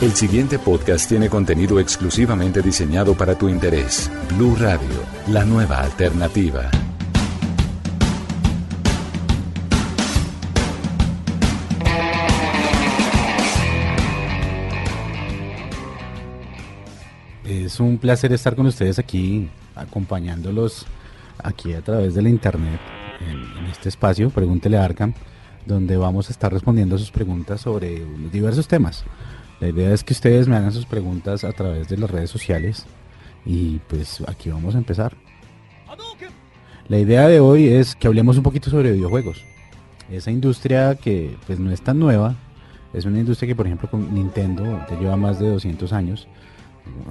El siguiente podcast tiene contenido exclusivamente diseñado para tu interés. Blue Radio, la nueva alternativa. Es un placer estar con ustedes aquí, acompañándolos aquí a través de la internet, en, este espacio, Pregúntele a Arkham, donde vamos a estar respondiendo sus preguntas sobre diversos temas. La idea es que ustedes me hagan sus preguntas a través de las redes sociales y pues aquí vamos a empezar. La idea de hoy es que hablemos un poquito sobre videojuegos. Esa industria que pues no es tan nueva, es una industria que por ejemplo con Nintendo ya lleva más de 200 años,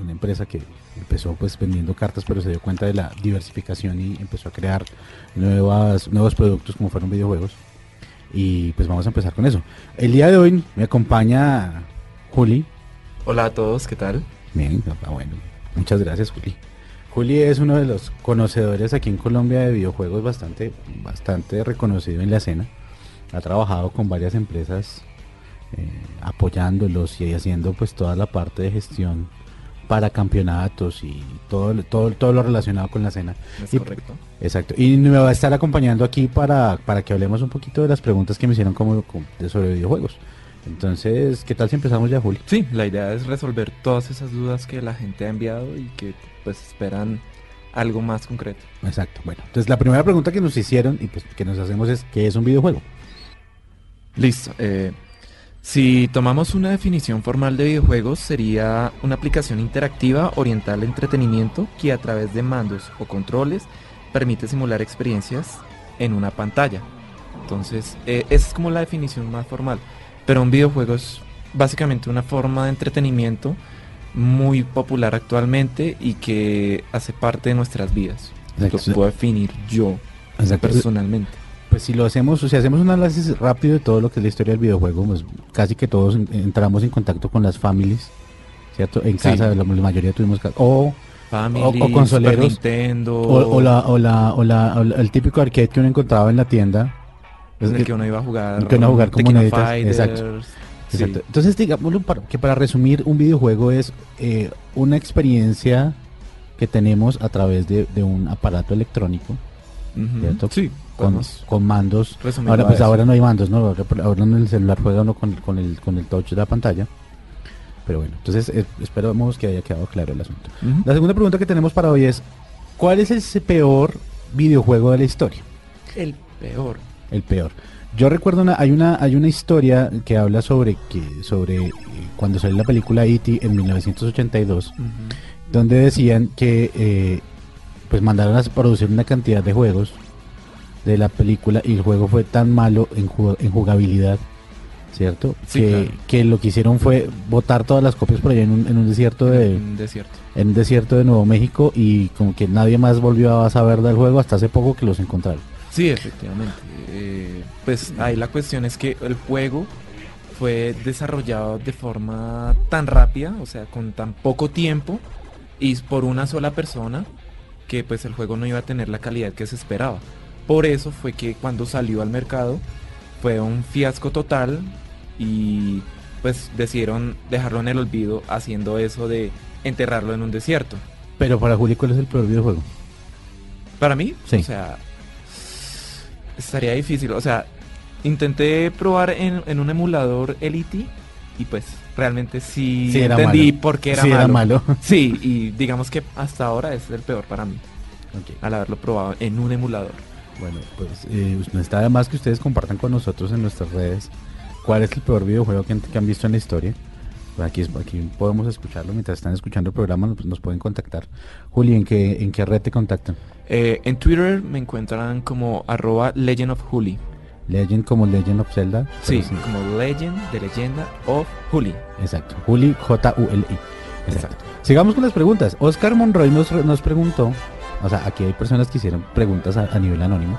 una empresa que empezó pues vendiendo cartas pero se dio cuenta de la diversificación y empezó a crear nuevas, nuevos productos como fueron videojuegos. Y pues vamos a empezar con eso. El día de hoy me acompaña Juli. Hola a todos, ¿qué tal? Bien, bueno, muchas gracias Juli. Juli es uno de los conocedores aquí en Colombia de videojuegos bastante, bastante reconocido en la escena. Ha trabajado con varias empresas eh, apoyándolos y haciendo pues toda la parte de gestión para campeonatos y todo, todo, todo lo relacionado con la escena. Es Y- correcto. Exacto. Y me va a estar acompañando aquí para, para que hablemos un poquito de las preguntas que me hicieron como, como de sobre videojuegos. Entonces, ¿qué tal si empezamos ya, Juli? Sí, la idea es resolver todas esas dudas que la gente ha enviado y que pues esperan algo más concreto. Exacto. Bueno, entonces la primera pregunta que nos hicieron y pues que nos hacemos es ¿qué es un videojuego? Listo. eh, si tomamos una definición formal de videojuegos, sería una aplicación interactiva orientada al entretenimiento que a través de mandos o controles permite simular experiencias en una pantalla. Entonces, eh, esa es como la definición más formal. Pero un videojuego es básicamente una forma de entretenimiento muy popular actualmente y que hace parte de nuestras vidas. Exacto. Lo puedo definir yo Exacto. personalmente. Pues si lo hacemos, o si hacemos un análisis rápido de todo lo que es la historia del videojuego, pues casi que todos en- entramos en contacto con las families, ¿cierto? En casa, la, la mayoría tuvimos o Family, O- o consoleros, Nintendo, O, o la, o, la, o, la, o la- el típico arcade que uno encontraba en la tienda. Es en el que- uno iba a jugar. que uno iba a jugar con Tekken moneditas, Fighters, exacto, sí. exacto. Entonces, digámoslo para- que para resumir, un videojuego es eh, una experiencia que tenemos a través de, de un aparato electrónico. Sí, con, con mandos. resumirlo Ahora, pues ahora no hay mandos, ¿no? Ahora, ahora en el celular juega uno con, con el, con el touch de la pantalla. Pero bueno, entonces eh, esperamos que haya quedado claro el asunto. La segunda pregunta que tenemos para hoy es, ¿cuál es ese peor videojuego de la historia? El peor. El peor. Yo recuerdo una, hay una, hay una historia que habla sobre que, sobre eh, cuando salió la película E.T. en 1982, Ujú. donde decían que eh, pues mandaron a producir una cantidad de juegos de la película y el juego fue tan malo en, ju- en jugabilidad, ¿cierto? Sí, que, claro. que lo que hicieron fue botar todas las copias por allá en un, en un desierto de Un desierto. en un desierto de Nuevo México y como que nadie más volvió a saber del juego hasta hace poco que los encontraron. Sí, efectivamente. Pues ahí la cuestión es que el juego fue desarrollado de forma tan rápida, o sea, con tan poco tiempo y por una sola persona, que pues el juego no iba a tener la calidad que se esperaba. Por eso fue que cuando salió al mercado fue un fiasco total y pues decidieron dejarlo en el olvido haciendo eso de enterrarlo en un desierto. Pero para Juli, ¿cuál es el peor videojuego? Para mí, Sí. o sea, estaría difícil. O sea, intenté probar en, en un emulador Elite y pues realmente sí, entendí malo. por qué era Sí, malo. era malo. Sí, y digamos que hasta ahora es el peor para mí, al haberlo probado en un emulador. Bueno, pues eh, no está de más que ustedes compartan con nosotros en nuestras redes cuál es el peor videojuego que han, que han visto en la historia. Pues aquí, aquí podemos escucharlo mientras están escuchando el programa, nos, nos pueden contactar. Juli, ¿en qué, ¿en qué red te contactan? Eh, en Twitter me encuentran como arroba Legend of Huli. Legend como Legend of Zelda. Sí, como Legend de leyenda of Huli. Exacto. Juli, J-U-L-I. Exacto. Exacto. Sigamos con las preguntas. Oscar Monroy nos, nos preguntó, o sea, aquí hay personas que hicieron preguntas a, a nivel anónimo.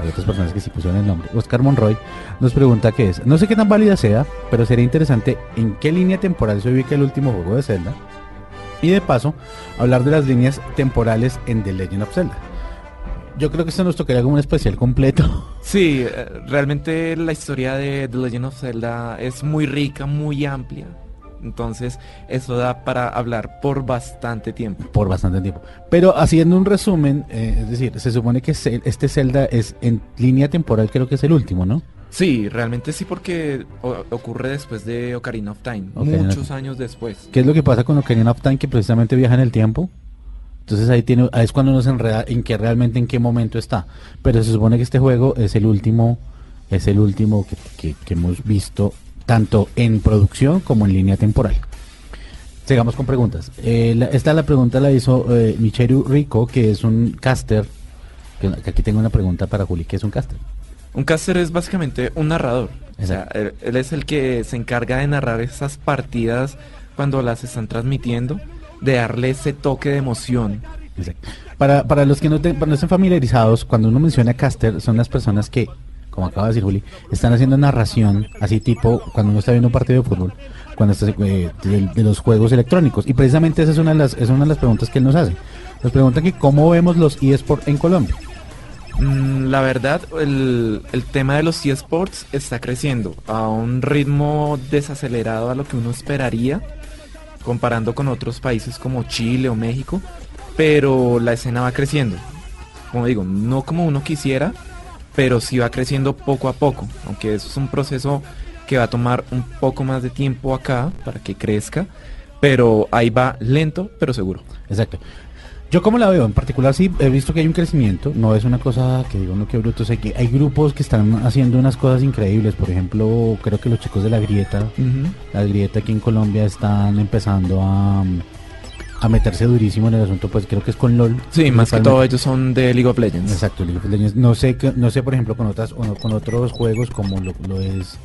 Hay otras personas que sí pusieron el nombre. Oscar Monroy nos pregunta qué es. No sé qué tan válida sea, pero sería interesante en qué línea temporal se ubica el último juego de Zelda. Y de paso, hablar de las líneas temporales en The Legend of Zelda. Yo creo que esto nos tocaría como un especial completo. Sí, eh, realmente la historia de The Legend of Zelda es muy rica, muy amplia. Entonces, eso da para hablar por bastante tiempo. Por bastante tiempo. Pero haciendo un resumen, eh, es decir, se supone que este Zelda es en línea temporal, creo que es el último, ¿no? Sí, realmente sí porque ocurre después de Ocarina of Time, Ocarina muchos años después. ¿Qué es lo que pasa con Ocarina of Time? Que precisamente viaja en el tiempo. Entonces ahí tiene, ahí es cuando uno se enreda en que realmente en qué momento está. Pero se supone que este juego es el último, es el último que, que- que hemos visto tanto en producción como en línea temporal. Sigamos con preguntas. Eh, la- esta la pregunta la hizo eh, Micheru Rico, que es un caster. Que, que aquí tengo una pregunta para Juli, ¿qué es un caster? Un caster es básicamente un narrador. O sea, Exacto. él, él es el que se encarga de narrar esas partidas cuando las están transmitiendo, de darle ese toque de emoción. Para, para los que no, te- para no estén familiarizados, cuando uno menciona caster, son las personas que, como acaba de decir Juli, están haciendo narración, así tipo cuando uno está viendo un partido de fútbol, cuando está, eh, de, de los juegos electrónicos. Y precisamente esa es una de las, es una de las preguntas que él nos hace. Nos pregunta que cómo vemos los eSports en Colombia. Mm, La verdad, el, el tema de los eSports está creciendo a un ritmo desacelerado a lo que uno esperaría, comparando con otros países como Chile o México, pero la escena va creciendo. Como digo, no como uno quisiera, pero sí va creciendo poco a poco, aunque eso es un proceso que va a tomar un poco más de tiempo acá para que crezca, pero ahí va lento, pero seguro. Exacto. Yo como la veo, en particular sí he visto que hay un crecimiento, no es una cosa que digo, no que bruto, sé que hay grupos que están haciendo unas cosas increíbles, por ejemplo, creo que los chicos de la grieta, la grieta aquí en Colombia están empezando a, a meterse durísimo en el asunto, pues creo que es con LOL. Sí, más que todo ellos son de League of Legends. Exacto, League of Legends. No sé, no sé por ejemplo con otras, o no, con otros juegos como lo, lo es,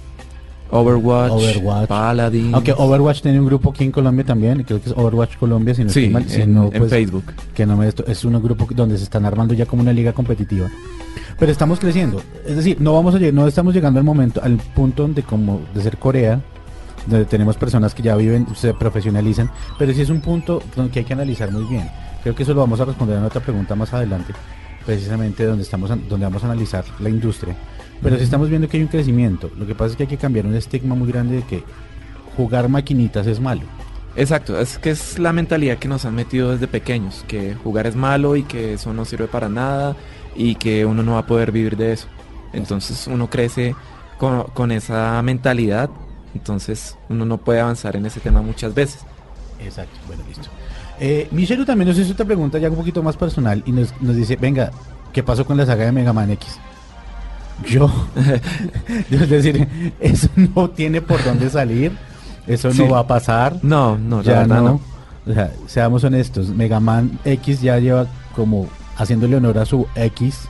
Overwatch, Overwatch. Paladin. aunque Overwatch tiene un grupo aquí en Colombia también, creo que es Overwatch Colombia, si no sí, estoy mal, si en, no, en pues, Facebook. que no me esto es un grupo donde se están armando ya como una liga competitiva pero estamos creciendo es decir no vamos a no estamos llegando al momento al punto donde como de ser Corea donde tenemos personas que ya viven se profesionalizan pero sí es un punto donde que hay que analizar muy bien creo que eso lo vamos a responder en otra pregunta más adelante precisamente donde estamos donde vamos a analizar la industria pero sí estamos viendo que hay un crecimiento lo que pasa es que hay que cambiar un estigma muy grande de que jugar maquinitas es malo Exacto, es que es la mentalidad que nos han metido desde pequeños, que jugar es malo y que eso no sirve para nada y que uno no va a poder vivir de eso. Entonces uno crece con, con esa mentalidad, entonces uno no puede avanzar en ese tema muchas veces. Exacto, bueno, listo. Eh, Michelu también nos hizo otra pregunta ya un poquito más personal y nos, nos dice, venga, ¿qué pasó con la saga de Mega Man X? Yo, yo es decir, eso no tiene por dónde salir, eso Sí. no va a pasar, No, no, ya no. no. O sea, seamos honestos, Mega Man X ya lleva como haciéndole honor a su X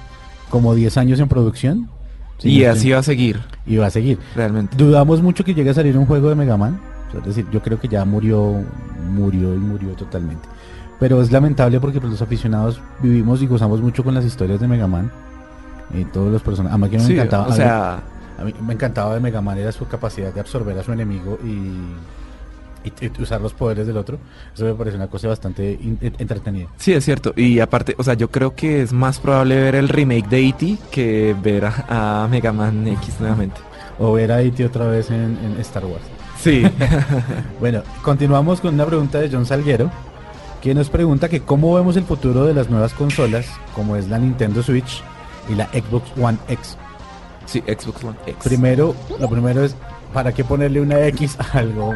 como 10 años en producción. Si Y no así estoy- va a seguir, y va a seguir. realmente. Dudamos mucho que llegue a salir un juego de Mega Man. O sea, es decir, yo creo que ya murió, murió y murió totalmente. Pero es lamentable porque pues, los aficionados vivimos y gozamos mucho con las historias de Mega Man. Y todos los personajes. Además que me Sí, encantaba. o sea, a mí me encantaba de Mega Man era su capacidad de absorber a su enemigo y, y- y usar los poderes del otro. Eso me parece una cosa bastante entretenida. sí es cierto. Y aparte, o sea, yo creo que es más probable ver el remake de E.T. que ver a, a Mega Man X nuevamente. O ver a E.T. otra vez en, en Star Wars. Sí. Bueno, continuamos con una pregunta de John Salguero, que nos pregunta que cómo vemos el futuro de las nuevas consolas, como es la Nintendo Switch y la Xbox One X. sí, Xbox One X. Primero, lo primero es, ¿para qué ponerle una X a algo?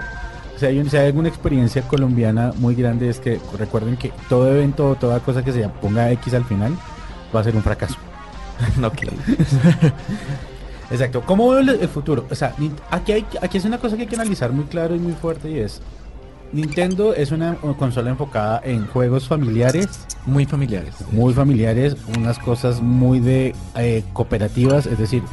Si hay, un- si hay alguna experiencia colombiana muy grande, es que recuerden que todo evento o toda cosa que se ponga X al final va a ser un fracaso. Ok. Exacto. ¿Cómo veo el, el futuro? O sea, aquí, hay, aquí es una cosa que hay que analizar muy claro y muy fuerte y es, Nintendo es una, consola enfocada en juegos familiares, Muy familiares. muy familiares, unas cosas muy de eh, cooperativas, es decir,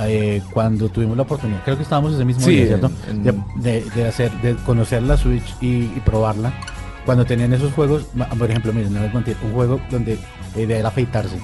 eh, cuando tuvimos la oportunidad, creo que estábamos ese mismo Sí, día, ¿cierto? en- De, de- de hacer, de conocer la Switch y, y probarla. Cuando tenían esos juegos, por ejemplo, miren, no mentir, un juego donde la idea era afeitarse,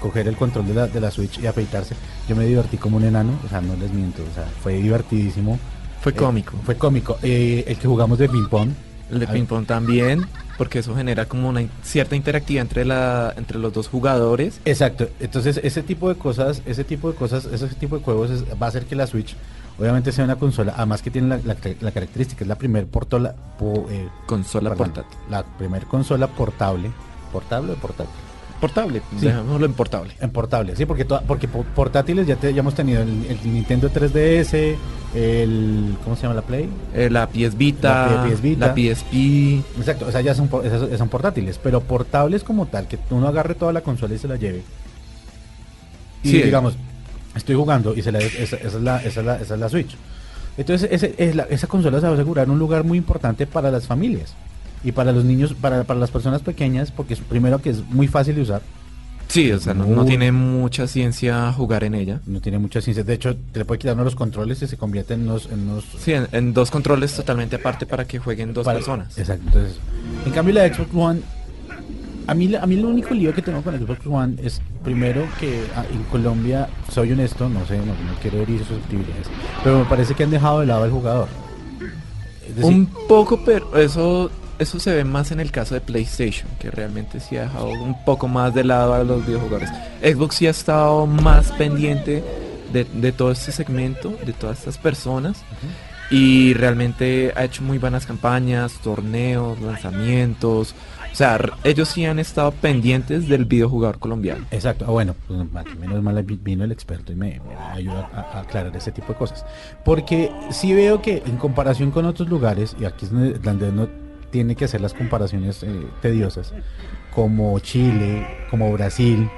coger el control de la, de la Switch y afeitarse. Yo me divertí como un enano, o sea, no les miento, o sea, fue divertidísimo. Fue Eh, cómico. Fue cómico. Eh, el que jugamos de ping pong. El de Ah. ping pong también, porque eso genera como una cierta interactividad entre la entre los dos jugadores. Exacto. Entonces, ese tipo de cosas, ese tipo de cosas, ese tipo de juegos es- va a hacer que la Switch Obviamente sea una consola, además que tiene la, la- la característica, es la primer portola, po- eh, Consola perdón, portátil. La primer consola portable. ¿Portable o portátil? Portable, Sí. dejémoslo en portable. En portable, sí, porque, toda- porque po- portátiles ya, te- ya hemos tenido el, el Nintendo 3DS, el... ¿Cómo se llama la Play? Eh, la PS Vita, La PS Vita. la PSP. Exacto, o sea, ya son, por- esas- son portátiles, pero portables como tal, que uno agarre toda la consola y se la lleve. Y Sí. digamos, estoy jugando y se la, esa, esa es la, esa, es la, esa es la Switch. Entonces, ese, es la- esa consola se va a asegurar un lugar muy importante para las familias y para los niños, para, para las personas pequeñas, porque es, primero que es muy fácil de usar, Sí, o sea, no, no tiene mucha ciencia jugar en ella. no tiene mucha ciencia. De hecho, te le puede quitar uno los controles y se convierte en unos... En unos Sí, en, en dos controles totalmente aparte para que jueguen dos para- personas. Exacto. Entonces, en cambio la Xbox One, a mí, la- a mí el único lío que tengo con la Xbox One es primero que ah, en Colombia, soy honesto, no sé, no, no quiero herir susceptibilidades, pero me parece que han dejado de lado al jugador. Decir, Un poco, pero eso eso se ve más en el caso de PlayStation, que realmente sí ha dejado un poco más de lado a los videojuegos. Xbox sí ha estado más pendiente de, de todo este segmento, de todas estas personas, y realmente ha hecho muy buenas campañas, torneos, lanzamientos. O sea, ellos sí han estado pendientes del videojugador colombiano. Exacto, ah, bueno, pues, menos mal vi- vino el experto y me, me ayuda a, a aclarar ese tipo de cosas. Porque sí veo que en comparación con otros lugares, y aquí es donde, uno tiene que hacer las comparaciones eh, tediosas, como Chile, como Brasil,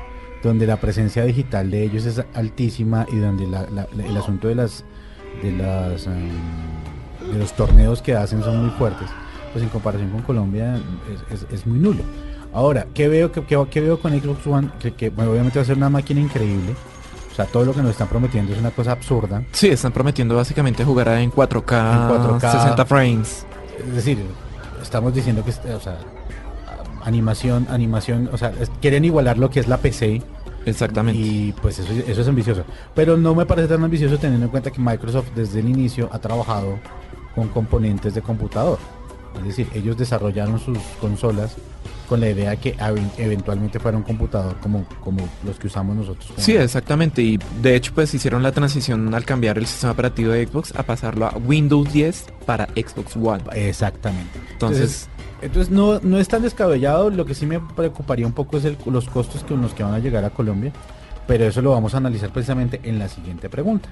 donde la presencia digital de ellos es altísima y donde la- la- la- el asunto de las de las em, de los torneos que hacen son muy fuertes, pues en comparación con Colombia es, es- es muy nulo. Ahora, ¿qué veo, qué, qué- qué veo con Xbox One? Que, que, bueno, obviamente va a ser una máquina increíble. O sea, todo lo que nos están prometiendo es una cosa absurda. Sí, están prometiendo básicamente jugar en 4K, En 4K. 60 frames. Es decir, estamos diciendo que, o sea, animación, animación, o sea, quieren igualar lo que es la PC Exactamente. y pues eso, eso es ambicioso. Pero no me parece tan ambicioso teniendo en cuenta que Microsoft desde el inicio ha trabajado con componentes de computador. Es decir, ellos desarrollaron sus consolas con la idea que ev- eventualmente fuera un computador como, como los que usamos nosotros. Sí, exactamente. Y de hecho, pues hicieron la transición al cambiar el sistema operativo de Xbox a pasarlo a Windows 10 para Xbox One. Exactamente. Entonces, Entonces no, no es tan descabellado, lo que sí me preocuparía un poco es el- los costos con los que van a llegar a Colombia, pero eso lo vamos a analizar precisamente en la siguiente pregunta.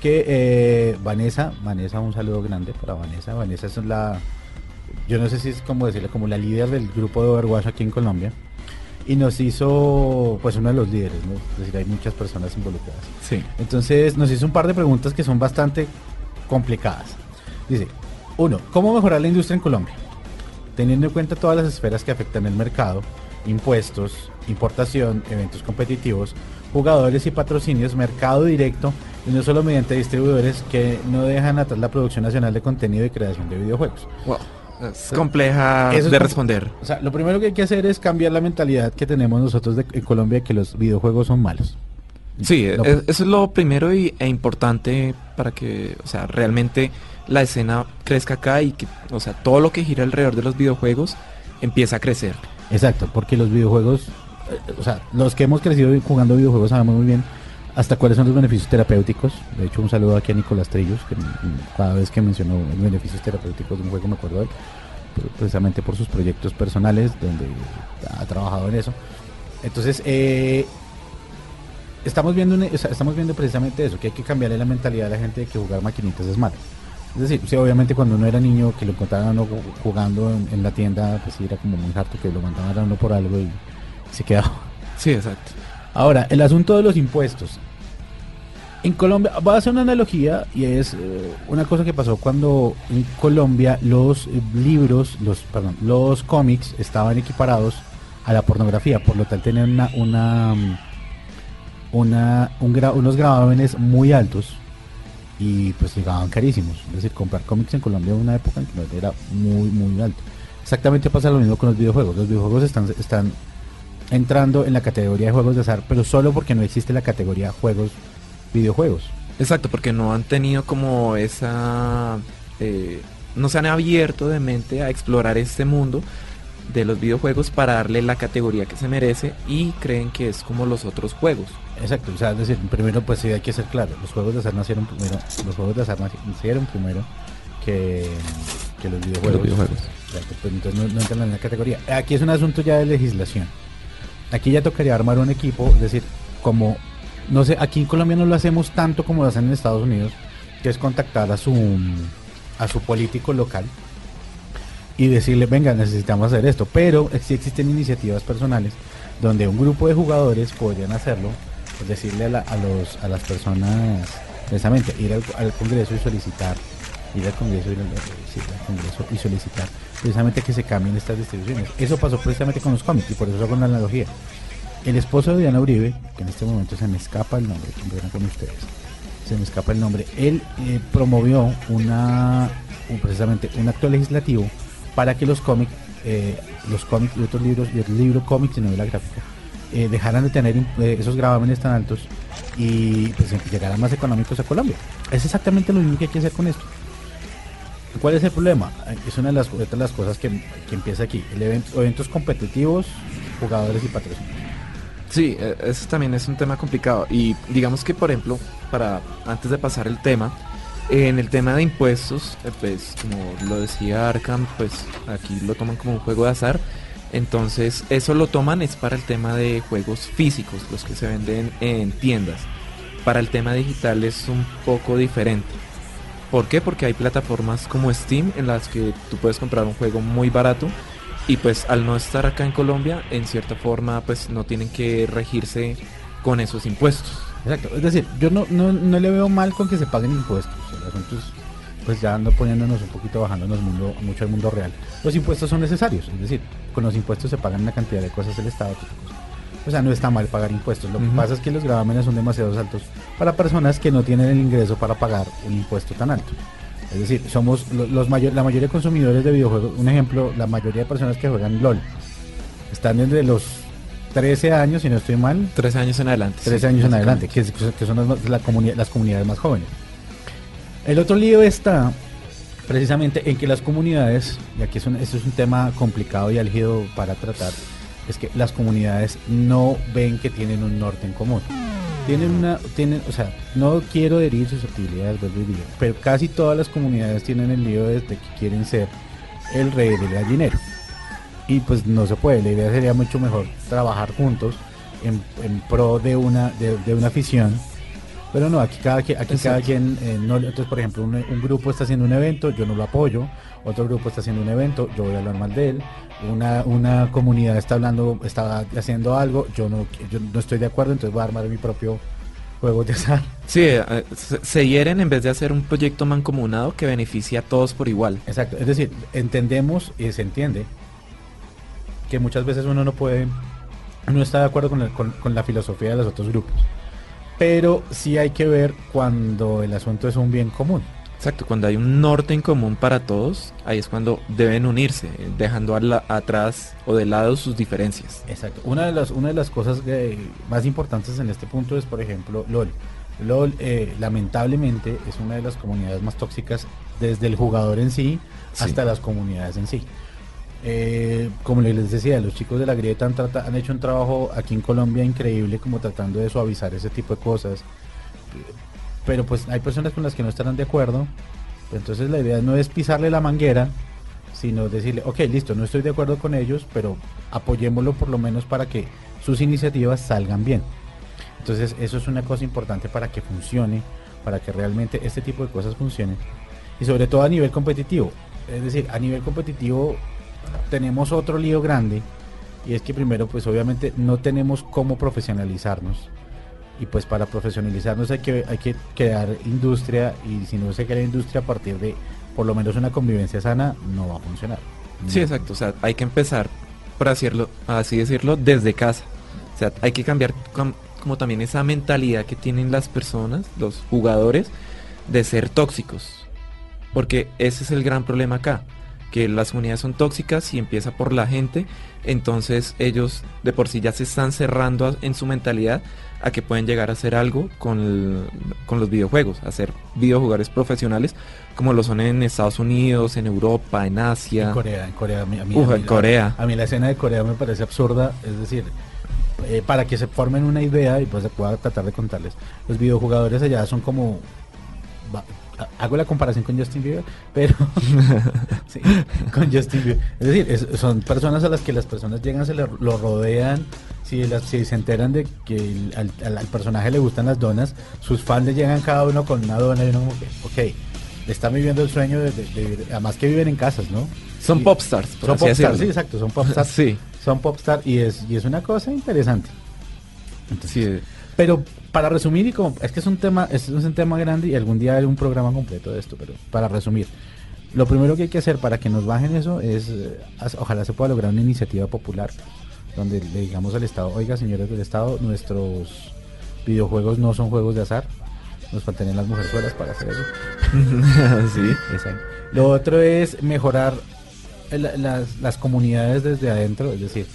Que eh, Vanessa, Vanessa, un saludo grande para Vanessa, Vanessa es la, yo no sé si es como decirle, como la líder del grupo de Overwatch aquí en Colombia, y nos hizo, pues uno de los líderes, ¿no? es decir, hay muchas personas involucradas. sí. Entonces nos hizo un par de preguntas que son bastante complicadas. Dice, uno, ¿cómo mejorar la industria en Colombia? Teniendo en cuenta todas las esferas que afectan el mercado, impuestos, importación, eventos competitivos, jugadores y patrocinios, mercado directo, y no solo mediante distribuidores que no dejan atrás la producción nacional de contenido y creación de videojuegos. Wow. Es compleja Eso es de responder. O sea, lo primero que hay que hacer es cambiar la mentalidad que tenemos nosotros de, en Colombia de que los videojuegos son malos. Sí, No. es- eso es lo primero y, e importante para que, o sea, realmente la escena crezca acá y que, o sea, todo lo que gira alrededor de los videojuegos empieza a crecer. Exacto, porque los videojuegos, eh, o sea, los que hemos crecido jugando videojuegos sabemos muy bien hasta cuáles son los beneficios terapéuticos. De hecho, un saludo aquí a Nicolás Trillos, que cada vez que mencionó los beneficios terapéuticos de un juego me acuerdo de él, pre- precisamente por sus proyectos personales, donde ha trabajado en eso. Entonces, eh, estamos viendo o sea, estamos viendo precisamente eso, que hay que cambiarle la mentalidad a la gente de que jugar maquinitas es malo. Es decir, sí, obviamente cuando uno era niño que lo encontraban uno ju- jugando en, la tienda, pues era como muy harto que lo mandaban a uno por algo y se quedaba. Sí, exacto. Ahora, el asunto de los impuestos. En Colombia, voy a hacer una analogía y es eh, una cosa que pasó cuando en Colombia los eh, libros, los, perdón, los cómics estaban equiparados a la pornografía, por lo tal tenían una, una, mm, unos gravámenes muy altos y pues llegaban carísimos. Es decir, comprar cómics en Colombia en una época en que era muy, muy alto. Exactamente pasa lo mismo con los videojuegos. Los videojuegos están entrando en la categoría de juegos de azar, pero solo porque no existe la categoría juegos, videojuegos. Exacto, porque no han tenido como esa... eh, no se han abierto de mente a explorar este mundo de los videojuegos para darle la categoría que se merece y creen que es como los otros juegos. Exacto, o sea, es decir, primero pues sí hay que ser claro, los juegos de azar nacieron primero, los juegos de azar nacieron primero que, los videojuegos. pues entonces no, entran en la categoría. Aquí es un asunto ya de legislación. Aquí ya tocaría armar un equipo, es decir, como, no sé, aquí en Colombia no lo hacemos tanto como lo hacen en Estados Unidos, que es contactar a su, a su político local y decirle, venga, necesitamos hacer esto. Pero sí existen iniciativas personales donde un grupo de jugadores podrían hacerlo, pues decirle a, los, a las personas, precisamente, ir al, Congreso y solicitar, ir al Congreso, y solicitar precisamente que se cambien estas distribuciones. Eso pasó precisamente con los cómics y por eso hago una analogía. El esposo de Diana Uribe, que en este momento se me escapa el nombre, con ustedes, se me escapa el nombre, él eh, promovió una, precisamente un acto legislativo para que los cómics, eh, los cómics y otros libros, y otros libros cómics y novela gráfica, eh, dejaran de tener esos gravámenes tan altos y pues llegaran más económicos a Colombia. Es exactamente lo mismo que hay que hacer con esto. ¿Cuál es el problema? Es una de las, de las cosas que, empieza aquí. El eventos competitivos, jugadores y patrocinios. Sí, e, eso también es un tema complicado. Y digamos que, por ejemplo, para antes de pasar el tema, en el tema de impuestos, eh, pues como lo decía Arkham, pues aquí lo toman como un juego de azar. Entonces eso lo toman es para el tema de juegos físicos, los que se venden en tiendas. Para el tema digital es un poco diferente. ¿Por qué? Porque hay plataformas como Steam en las que tú puedes comprar un juego muy barato y pues al no estar acá en Colombia, en cierta forma pues no tienen que regirse con esos impuestos. Exacto, es decir, yo no, no, no le veo mal con que se paguen impuestos. El pues ya ando poniéndonos un poquito, bajándonos mundo, mucho al mundo real. Los impuestos son necesarios, es decir, con los impuestos se pagan una cantidad de cosas el Estado. O sea, no está mal pagar impuestos. Lo que pasa es que los gravámenes son demasiado altos para personas que no tienen el ingreso para pagar un impuesto tan alto. Es decir, somos los, la mayoría de consumidores de videojuegos. Un ejemplo, la mayoría de personas que juegan LOL están desde los 13 años, si no estoy mal. 13 años en adelante. 13 años en adelante, que, son las, la las comunidades más jóvenes. El otro lío está precisamente en que las comunidades, y aquí es un, esto es un tema complicado y álgido para tratar, es que las comunidades no ven que tienen un norte en común. Tienen una, tienen, o sea, no quiero herir susceptibilidades, pero casi todas las comunidades tienen el lío de que quieren ser el rey del gallinero y pues no se puede. La idea sería mucho mejor trabajar juntos en, pro de una, de, una afición. Pero no, aquí cada, aquí cada quien, eh, no, entonces por ejemplo, un, grupo está haciendo un evento, yo no lo apoyo, otro grupo está haciendo un evento, yo voy a hablar mal de él, una, una comunidad está hablando, está haciendo algo, yo no, yo no estoy de acuerdo, entonces voy a armar mi propio juego de azar. Sí, eh, se hieren en vez de hacer un proyecto mancomunado que beneficie a todos por igual. Exacto, es decir, entendemos y se entiende que muchas veces uno no puede, no está de acuerdo con, la filosofía de los otros grupos. Pero sí hay que ver cuando el asunto es un bien común. Exacto, cuando hay un norte en común para todos, ahí es cuando deben unirse, dejando atrás o de lado sus diferencias. Exacto. Una de las, una de las cosas más importantes en este punto es, por ejemplo, LOL. LOL eh, lamentablemente es una de las comunidades más tóxicas desde el jugador en sí hasta las comunidades en sí. Eh, como les decía, los chicos de la grieta han, han hecho un trabajo aquí en Colombia increíble como tratando de suavizar ese tipo de cosas. Pero pues hay personas con las que no estarán de acuerdo. Entonces la idea no es pisarle la manguera, sino decirle, ok, listo, no estoy de acuerdo con ellos, pero apoyémoslo por lo menos para que sus iniciativas salgan bien. Entonces eso es una cosa importante para que funcione, para que realmente este tipo de cosas funcionen. Y sobre todo a nivel competitivo. Es decir, a nivel competitivo tenemos otro lío grande y es que primero pues obviamente no tenemos cómo profesionalizarnos y pues para profesionalizarnos hay que hay que crear industria y si no se crea industria a partir de por lo menos una convivencia sana no va a funcionar. Sí, exacto, o sea, hay que empezar por decirlo, así decirlo desde casa. O sea, hay que cambiar como también esa mentalidad que tienen las personas, los jugadores de ser tóxicos. Porque ese es el gran problema acá que las comunidades son tóxicas y empieza por la gente, entonces ellos de por sí ya se están cerrando a- en su mentalidad a que pueden llegar a hacer algo con, el- con los videojuegos, a ser videojugadores profesionales como lo son en Estados Unidos, en Europa, en Asia. En Corea, en Corea. A mí, a mí- Uf, a en mí- Corea. A mí la escena de Corea me parece absurda, es decir, eh, para que se formen una idea y pues se pueda tratar de contarles. Los videojugadores allá son como... Hago la comparación con Justin Bieber, pero sí, con Justin Bieber. Es decir, es- son personas a las que las personas llegan, se le- lo rodean, si, las, si se enteran de que el- al, al- al personaje le gustan las donas, sus fans le llegan cada uno con una dona y uno como que, ok, le están viviendo el sueño de, de- además que viven en casas, ¿no? Son Y- popstars, por son así popstar, decirlo. sí, exacto, son popstar. Sí, Son popstar y es, y es una cosa interesante. Entonces, sí. Pero para resumir, y como, es que es un tema, es, un tema grande y algún día un programa completo de esto, pero para resumir, lo primero que hay que hacer para que nos bajen eso es, eh, ojalá se pueda lograr una iniciativa popular donde le digamos al Estado, oiga señores del Estado, nuestros videojuegos no son juegos de azar, nos faltarían las mujeres para hacer eso. sí. Exacto. Lo otro es mejorar las, las comunidades desde adentro, es decir,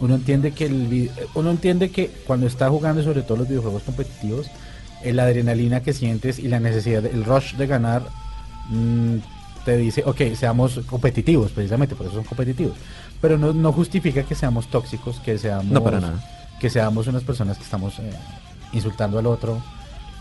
uno entiende que el uno entiende que cuando está jugando sobre todo los videojuegos competitivos, eh, la adrenalina que sientes y la necesidad, el rush de ganar mm, te dice, ok, seamos competitivos, precisamente por eso son competitivos, pero no, no justifica que seamos tóxicos, que seamos No para nada. que seamos unas personas que estamos eh, insultando al otro.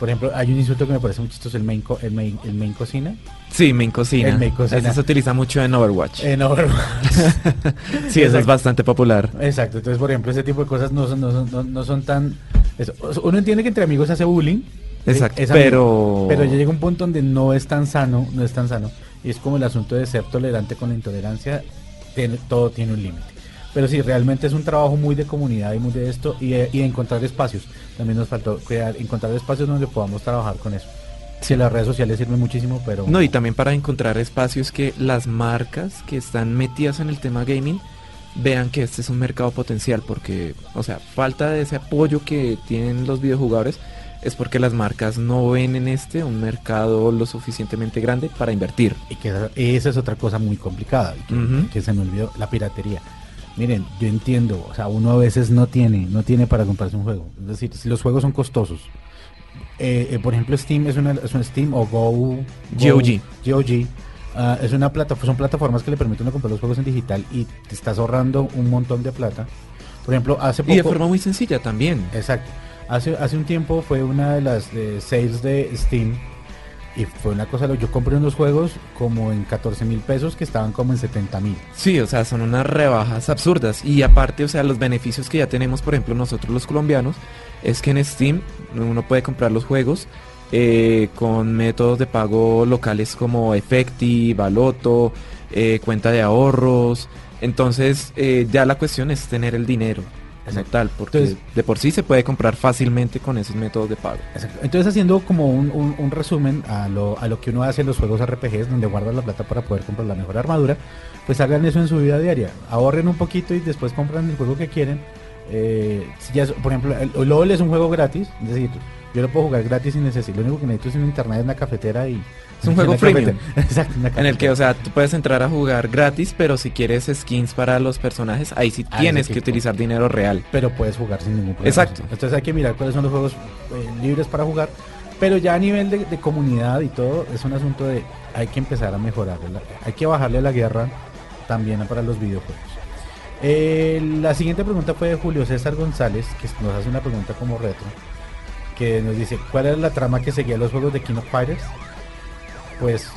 Por ejemplo, hay un insulto que me parece muy chistoso, el main, co- el main, el main cocina. Sí, main cocina. El main cocina. Ese se utiliza mucho en Overwatch. En Overwatch. sí, eso es bastante popular. Exacto, entonces por ejemplo ese tipo de cosas no son, no son, no, no son tan... eso. Uno entiende que entre amigos se hace bullying. Exacto, Es pero... Pero ya llega un punto donde no es tan sano, no es tan sano. Y es como el asunto de ser tolerante con la intolerancia, tiene, todo tiene un límite. Pero sí, realmente es un trabajo muy de comunidad y muy de esto y de, y de encontrar espacios. También nos faltó crear, encontrar espacios donde podamos trabajar con eso. Sí, las redes sociales sirven muchísimo, pero... No, y también para encontrar espacios que las marcas que están metidas en el tema gaming vean que este es un mercado potencial, porque, o sea, falta de ese apoyo que tienen los videojugadores es porque las marcas no ven en este un mercado lo suficientemente grande para invertir. Y que esa- es otra cosa muy complicada, y que se me olvidó, la piratería. Miren, yo entiendo, o sea, uno a veces no tiene, no tiene para comprarse un juego. Es decir, si los juegos son costosos. Eh, eh, por ejemplo, Steam es una, es un Steam o Go, Go- GOG. GOG, ah, es una plataforma, son plataformas que le permiten comprar los juegos en digital y te estás ahorrando un montón de plata. Por ejemplo, hace poco Y de forma muy sencilla también. Exacto. Hace, hace un tiempo fue una de las eh, sales de Steam y fue una cosa, yo compré unos juegos como en 14 mil pesos que estaban como en 70 mil. Sí, o sea, son unas rebajas absurdas. Y aparte, o sea, los beneficios que ya tenemos, por ejemplo, nosotros los colombianos, es que en Steam uno puede comprar los juegos eh, con métodos de pago locales como Efecti, Baloto, eh, cuenta de ahorros. Entonces, eh, ya la cuestión es tener el dinero como Exacto. tal, porque Entonces- de por sí se puede comprar fácilmente con esos métodos de pago. Exacto. Entonces haciendo como un, un- un resumen a lo, a lo que uno hace en los juegos RPGs, donde guardan la plata para poder comprar la mejor armadura, pues hagan eso en su vida diaria. Ahorren un poquito y después compran el juego que quieren. Eh, si ya es- por ejemplo, el, el LOL es un juego gratis, es decir, yo lo puedo jugar gratis sin necesidad. Lo único que necesito es un internet en la cafetera y... Es un juego freemium. Exacto, en el que, o sea, tú puedes entrar a jugar gratis, pero si quieres skins para los personajes, ahí sí Ah, tienes que utilizar dinero real. pero puedes jugar sin ningún problema. Exacto. Entonces hay que mirar cuáles son los juegos eh, libres para jugar, pero ya a nivel de, de comunidad y todo, es un asunto de hay que empezar a mejorar, hay que bajarle la guerra también para los videojuegos. Eh, la siguiente pregunta fue de Julio César González, que nos hace una pregunta como retro, que nos dice, ¿cuál era la trama que seguía los juegos de King of Fighters? Pues,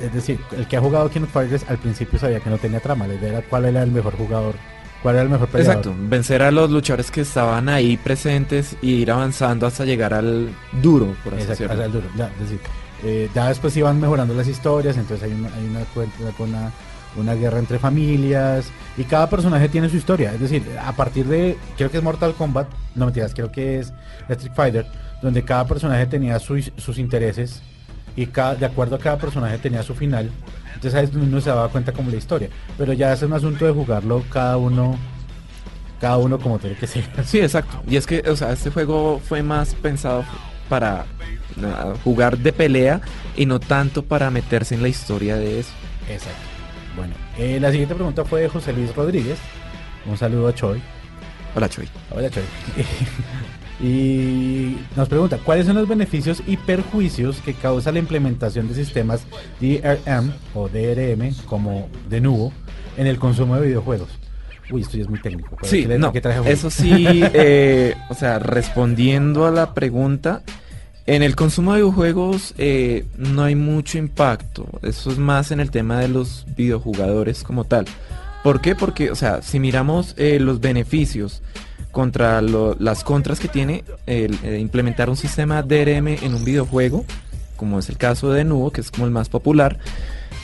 es decir, el que ha jugado King of Fighters al principio sabía que no tenía trama, la idea era cuál era el mejor jugador, cuál era el mejor peleador. Exacto, vencer a los luchadores que estaban ahí presentes y ir avanzando hasta llegar al duro, por así Exacto, decirlo. el duro, ya, es decir, eh, ya después iban mejorando las historias, entonces hay una, hay una, cuen- una, una guerra entre familias y cada personaje tiene su historia. Es decir, a partir de, creo que es Mortal Kombat, no mentiras, creo que es Street Fighter, donde cada personaje tenía sus, sus intereses y cada, de acuerdo a cada personaje tenía su final. Entonces ahí uno se daba cuenta como la historia. Pero ya es un asunto de jugarlo cada uno, cada uno como tiene que ser. Sí, exacto. Y es que, o sea, este juego fue más pensado para uh, jugar de pelea y no tanto para meterse en la historia de eso. Exacto. Bueno, eh, la siguiente pregunta fue de José Luis Rodríguez. Un saludo a Choi. Hola, Choy. Hola, Choi. y nos pregunta, ¿cuáles son los beneficios y perjuicios que causa la implementación de sistemas DRM o DRM como de nuevo en el consumo de videojuegos? Uy, esto ya es muy técnico. Sí, ¿qué le- no, qué traje eso sí, eh, o sea, respondiendo a la pregunta, en el consumo de videojuegos eh, no hay mucho impacto, eso es más en el tema de los videojugadores como tal. ¿Por qué? Porque, o sea, si miramos eh, los beneficios contra las contras que tiene eh, implementar un sistema DRM en un videojuego, como es el caso de Nubo, que es como el más popular,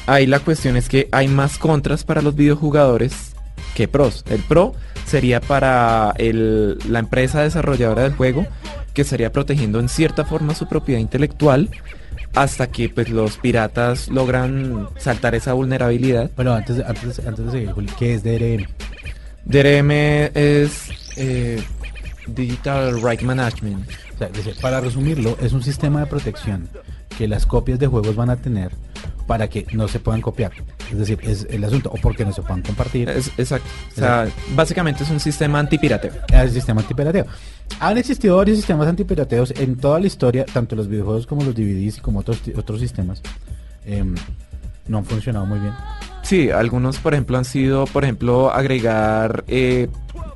ahí la cuestión es que hay más contras para los videojugadores que pros. El pro sería para la empresa desarrolladora del juego que estaría protegiendo en cierta forma su propiedad intelectual hasta que pues los piratas logran saltar esa vulnerabilidad. Bueno, antes, antes, antes de seguir, Juli, ¿qué es DRM? DRM es eh, Digital Right Management. O sea, dice, para resumirlo, es un sistema de protección que las copias de juegos van a tener para que no se puedan copiar. Es decir, es el asunto, o porque no se puedan compartir. Es- exacto. O sea, básicamente es un sistema antipirateo. el sistema antipirateo. Han existido varios sistemas antipirateos en toda la historia, tanto los videojuegos como los DVDs y como otros, otros sistemas. Em, no han funcionado muy bien. Sí, algunos, por ejemplo, han sido, por ejemplo, agregar, eh,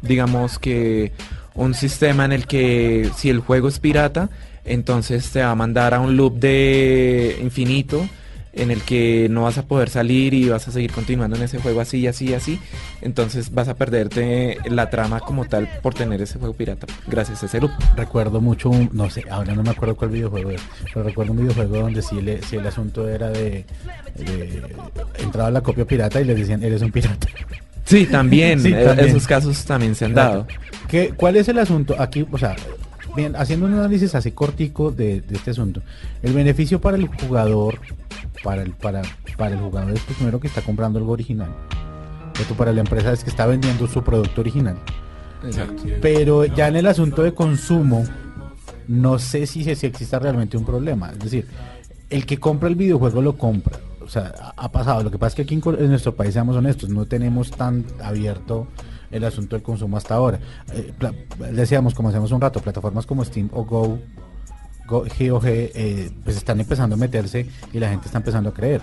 digamos que un sistema en el que si el juego es pirata, entonces te va a mandar a un loop de infinito en el que no vas a poder salir y vas a seguir continuando en ese juego así y así y así. Entonces vas a perderte la trama como tal por tener ese juego pirata gracias a ese loop. Recuerdo mucho, un- no sé, ahora no me acuerdo cuál videojuego es, pero recuerdo un videojuego donde sí, le, sí el asunto era de, de- Entraba la copia pirata y les decían, eres un pirata. Sí, también, Sí, eh, también. esos casos también se han dado. ¿Qué, ¿Cuál es el asunto? Aquí, o sea, bien, haciendo un análisis así cortico de, de este asunto. El beneficio para el jugador, para el, para, para el jugador es pues, primero que está comprando algo original. Otro para la empresa es que está vendiendo su producto original. Exacto. Pero ya en el asunto de consumo, no sé si, si exista realmente un problema. Es decir, el que compra el videojuego lo compra. O sea, ha, pasado. Lo que pasa es que aquí en nuestro país, seamos honestos, no tenemos tan abierto el asunto del consumo hasta ahora. Eh, decíamos, como hacemos un rato, plataformas como Steam o Go, Go GOG, eh, pues están empezando a meterse y la gente está empezando a creer.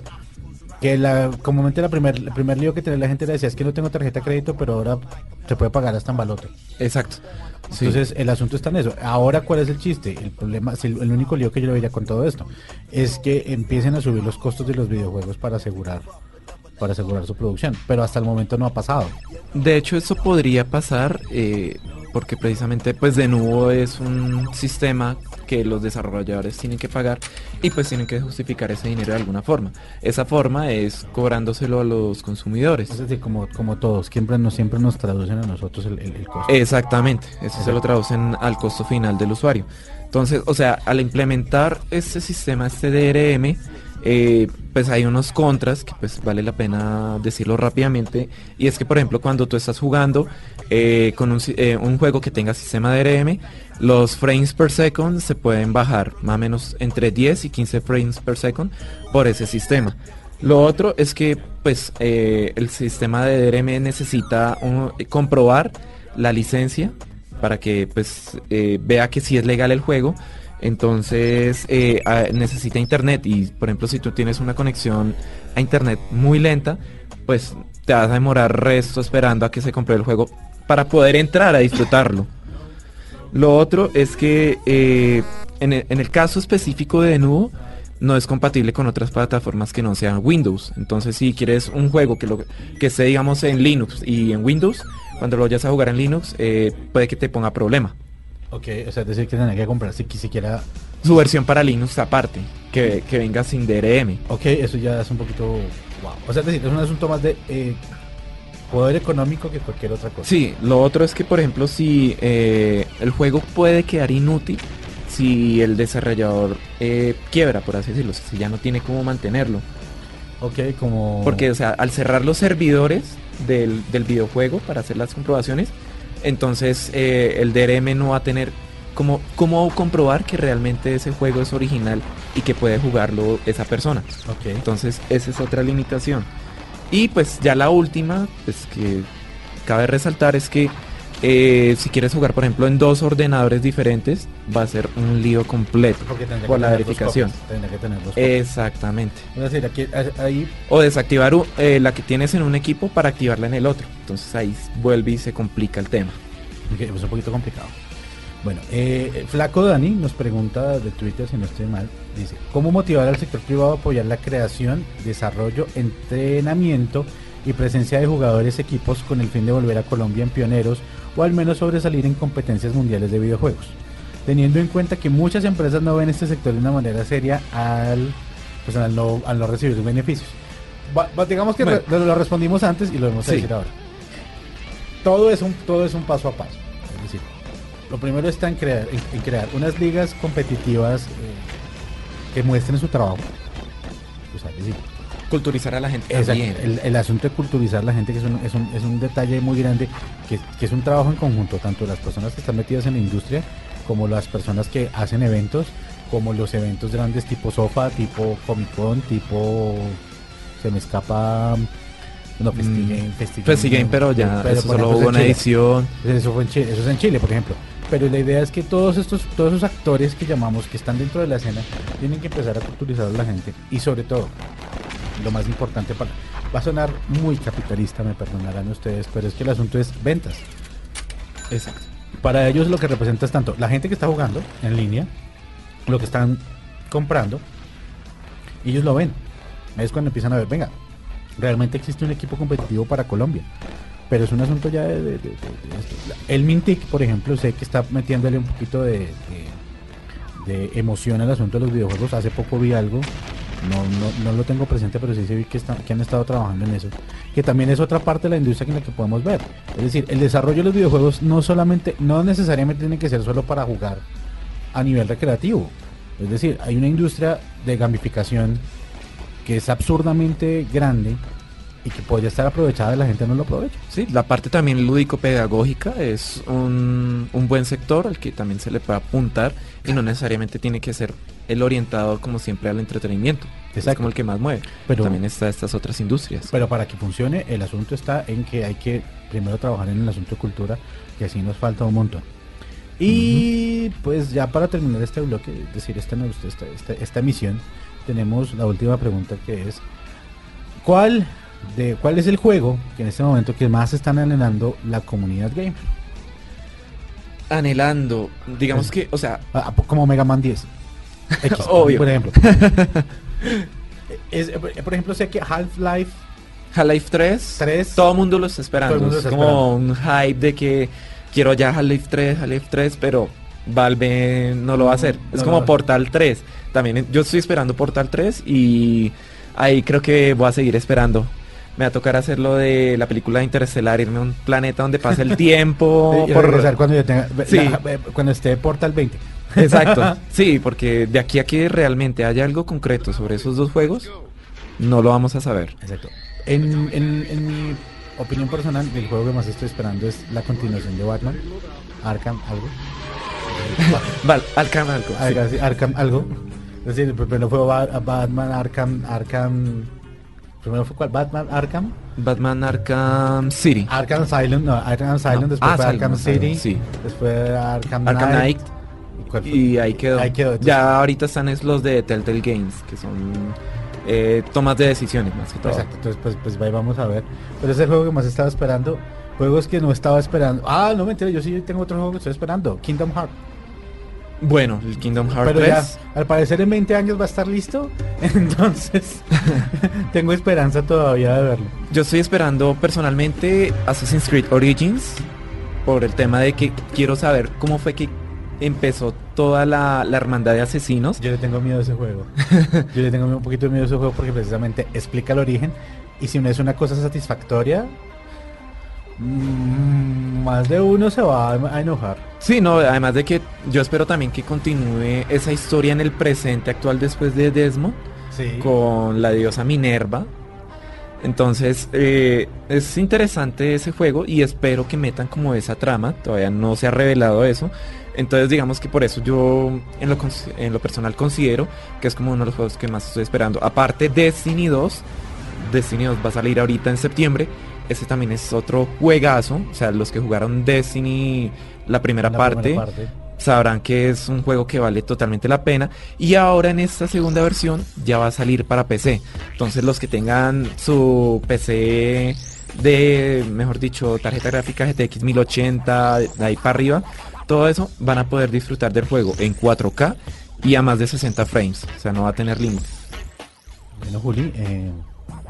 Que la, comúnmente la primer, el primer lío que tenía la gente le decía es que no tengo tarjeta de crédito, pero ahora se puede pagar hasta en balote. Exacto. Sí. Entonces el asunto está en eso. Ahora, ¿cuál es el chiste? El problema, el, el único lío que yo le vería con todo esto es que empiecen a subir los costos de los videojuegos para asegurar para asegurar su producción, pero hasta el momento no ha pasado. De hecho, eso podría pasar eh, porque precisamente, pues, de nuevo es un sistema que los desarrolladores tienen que pagar y pues tienen que justificar ese dinero de alguna forma. Esa forma es cobrándoselo a los consumidores. Es decir, como, como todos, siempre nos, siempre nos traducen a nosotros el, el- el costo. Exactamente, eso se lo traducen al costo final del usuario. Entonces, o sea, al implementar este sistema, este DRM, eh, pues hay unos contras que pues vale la pena decirlo rápidamente. Y es que, por ejemplo, cuando tú estás jugando eh, con un, eh, un juego que tenga sistema DRM, los frames per second se pueden bajar más o menos entre 10 y 15 frames per second por ese sistema. Lo otro es que pues eh, el sistema de DRM necesita un- comprobar la licencia para que pues eh, vea que sí es legal el juego. Entonces eh, necesita internet y por ejemplo si tú tienes una conexión a internet muy lenta, pues te vas a demorar resto esperando a que se compre el juego para poder entrar a disfrutarlo. Lo otro es que eh, en, el, en el caso específico de Denuvo no es compatible con otras plataformas que no sean Windows. Entonces si quieres un juego que, lo, que esté digamos en Linux y en Windows, cuando lo vayas a jugar en Linux eh, puede que te ponga problema. Ok, o sea, es decir, que tenía que comprar si siquiera... Su versión para Linux aparte, que, que venga sin DRM. Ok, eso ya es un poquito... Wow. O sea, es decir, es un asunto más de eh, poder económico que cualquier otra cosa. Sí, lo otro es que por ejemplo si eh, el juego puede quedar inútil si el desarrollador eh, quiebra, por así decirlo, si ya no tiene cómo mantenerlo. Ok, como... Porque, o sea, al cerrar los servidores del, del videojuego para hacer las comprobaciones, entonces eh, el DRM no va a tener como cómo comprobar que realmente ese juego es original y que puede jugarlo esa persona. Ok. Entonces, esa es otra limitación. Y pues ya la última, pues que cabe resaltar es que eh, si quieres jugar, por ejemplo, en dos ordenadores diferentes, va a ser un lío completo Porque tendría por que la verificación. copias, tendría que tener dos. Exactamente. Es decir, aquí, ahí O desactivar eh, la que tienes en un equipo para activarla en el otro. Entonces ahí vuelve y se complica el tema. Ok, pues un poquito complicado. Bueno, eh, Flaco Dani nos pregunta de Twitter, si no estoy mal, dice, ¿cómo motivar al sector privado a apoyar la creación, desarrollo, entrenamiento y presencia de jugadores equipos con el fin de volver a Colombia en pioneros o al menos sobresalir en competencias mundiales de videojuegos? Teniendo en cuenta que muchas empresas no ven este sector de una manera seria al, pues, al, no, al no recibir sus beneficios. Va- va- digamos que Bueno. re- lo, lo respondimos antes y lo vamos a Sí. decir ahora todo es un todo es un paso a paso es decir lo primero está en crear en, en crear unas ligas competitivas eh, que muestren su trabajo Culturizar a la gente también. el, el asunto de culturizar la gente que es un, es un, es un detalle muy grande que, que es un trabajo en conjunto tanto las personas que están metidas en la industria como las personas que hacen eventos como los eventos grandes tipo Sofa tipo Comic Con tipo se me escapa no Festigame Mm, Festigame, Festigame, pero ya pero, eso solo hubo una edición. Eso fue en Chile, eso es en Chile, por ejemplo. Pero la idea es que todos estos, todos esos actores que llamamos que están dentro de la escena tienen que empezar a culturizar a la gente y sobre todo lo más importante para va a sonar muy capitalista, me perdonarán ustedes, pero es que el asunto es ventas. Exacto. Para ellos lo que representa es tanto la gente que está jugando en línea, lo que están comprando, ellos lo ven. Es cuando empiezan a ver, venga, realmente existe un equipo competitivo para Colombia. Pero es un asunto ya de, de-. El Mintic, por ejemplo, sé que está metiéndole un poquito de emoción al asunto de los videojuegos. Hace poco vi algo, no, no, no lo tengo presente, pero sí se vi que, está- que han estado trabajando en eso. Que también es otra parte de la industria en la que podemos ver. Es decir, el desarrollo de los videojuegos no solamente, no necesariamente tiene que ser solo para jugar a nivel recreativo. Es decir, hay una industria de gamificación que es absurdamente grande y que podría estar aprovechada y la gente no lo aprovecha. Sí, la parte también lúdico-pedagógica es un, un buen sector al que también se le puede apuntar y no necesariamente tiene que ser el orientado como siempre al entretenimiento. Es Exacto. como el que más mueve. Pero- también está estas otras industrias. Pero para que funcione, el asunto está en que hay que primero trabajar en el asunto de cultura, que así nos falta un montón. Y pues ya para terminar este bloque, es decir, esta, esta, esta, esta emisión, tenemos la última pregunta que es, ¿cuál, de, ¿cuál es el juego que en este momento que más están anhelando la comunidad game? Anhelando, digamos Es- que, o sea, como Mega Man 10. X, Obvio. Por ejemplo. Es, eh, por ejemplo, sé que Half-Life Half-Life 3, 3 todo el mundo lo está esperando. Mundo es está como un hype de que quiero ya Half-Life 3, Half-Life 3, pero Valve no lo va a hacer. No, Es no como Portal 3. También yo estoy esperando Portal 3 y ahí creo que voy a seguir esperando. Me va a tocar hacer lo de la película Interestelar, irme a un planeta donde pase el tiempo. y por- regresar cuando yo tenga Sí. la- cuando esté Portal 20. Exacto. Sí, porque de aquí a que realmente haya algo concreto sobre esos dos juegos, no lo vamos a saber. Exacto. En, en, en mi opinión personal, el juego que más estoy esperando es la continuación de Batman, Arkham algo. Vale, al canal. sí. Arkham, sí, Arkham algo. Es decir, primero fue Ba- Batman, Arkham, Arkham. Primero fue cuál? Batman, Arkham. Batman Arkham City. Arkham Asylum, no, Arkham Asylum, No. después Ah, fue Arkham Asylum, City, sí. después Arkham, Arkham Knight. Knight. ¿Y ahí quedó. Ahí quedó, ya ahorita están es los de Telltale Games, que son eh, tomas de decisiones más que todo. Exacto, entonces pues, pues ahí vamos a ver. Pero ese juego que más estaba esperando, juegos que no estaba esperando. Ah, no mentira, yo sí tengo otro juego que estoy esperando, Kingdom Hearts. Bueno, el Kingdom Hearts Pero 3. ya, al parecer en 20 años va a estar listo, entonces tengo esperanza todavía de verlo. Yo estoy esperando personalmente Assassin's Creed Origins por el tema de que quiero saber cómo fue que empezó toda la, la hermandad de asesinos. Yo le tengo miedo a ese juego. Yo le tengo un poquito de miedo a ese juego porque precisamente explica el origen y si no es una cosa satisfactoria, mm, más de uno se va a enojar. Sí, no, además de que yo espero también que continúe esa historia en el presente actual después de Desmond. Sí. con la diosa Minerva. Entonces eh, es interesante ese juego y espero que metan como esa trama. Todavía no se ha revelado eso. Entonces digamos que por eso yo en lo, en lo personal considero que es como uno de los juegos que más estoy esperando. Aparte Destiny 2 Destiny 2 va a salir ahorita en septiembre. Ese también es otro juegazo. O sea, los que jugaron Destiny la primera, parte, sabrán que es un juego que vale totalmente la pena. Y ahora en esta segunda versión ya va a salir para PC. Entonces los que tengan su PC de, mejor dicho, tarjeta gráfica GTX 1080, de ahí para arriba, todo eso van a poder disfrutar del juego en 4K y a más de 60 frames. O sea, no va a tener límite. Bueno, Juli, eh,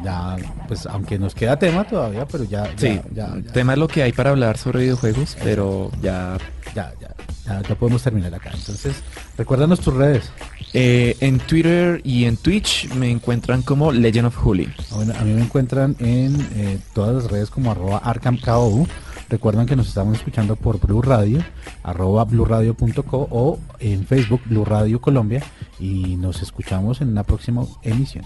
ya, pues aunque nos queda tema todavía, pero ya. Sí, ya, tema es lo que hay para hablar sobre videojuegos, pero ya. Ya, ya, ya, podemos terminar acá. Entonces, recuérdanos tus redes. Eh, en Twitter y en Twitch me encuentran como Legend of Juli. Bueno, a mí me encuentran en eh, todas las redes como arroba ArkhamKOU. Recuerdan que nos estamos escuchando por Blue Radio, arroba blueradio.co o en Facebook Blue Radio Colombia y nos escuchamos en una próxima emisión.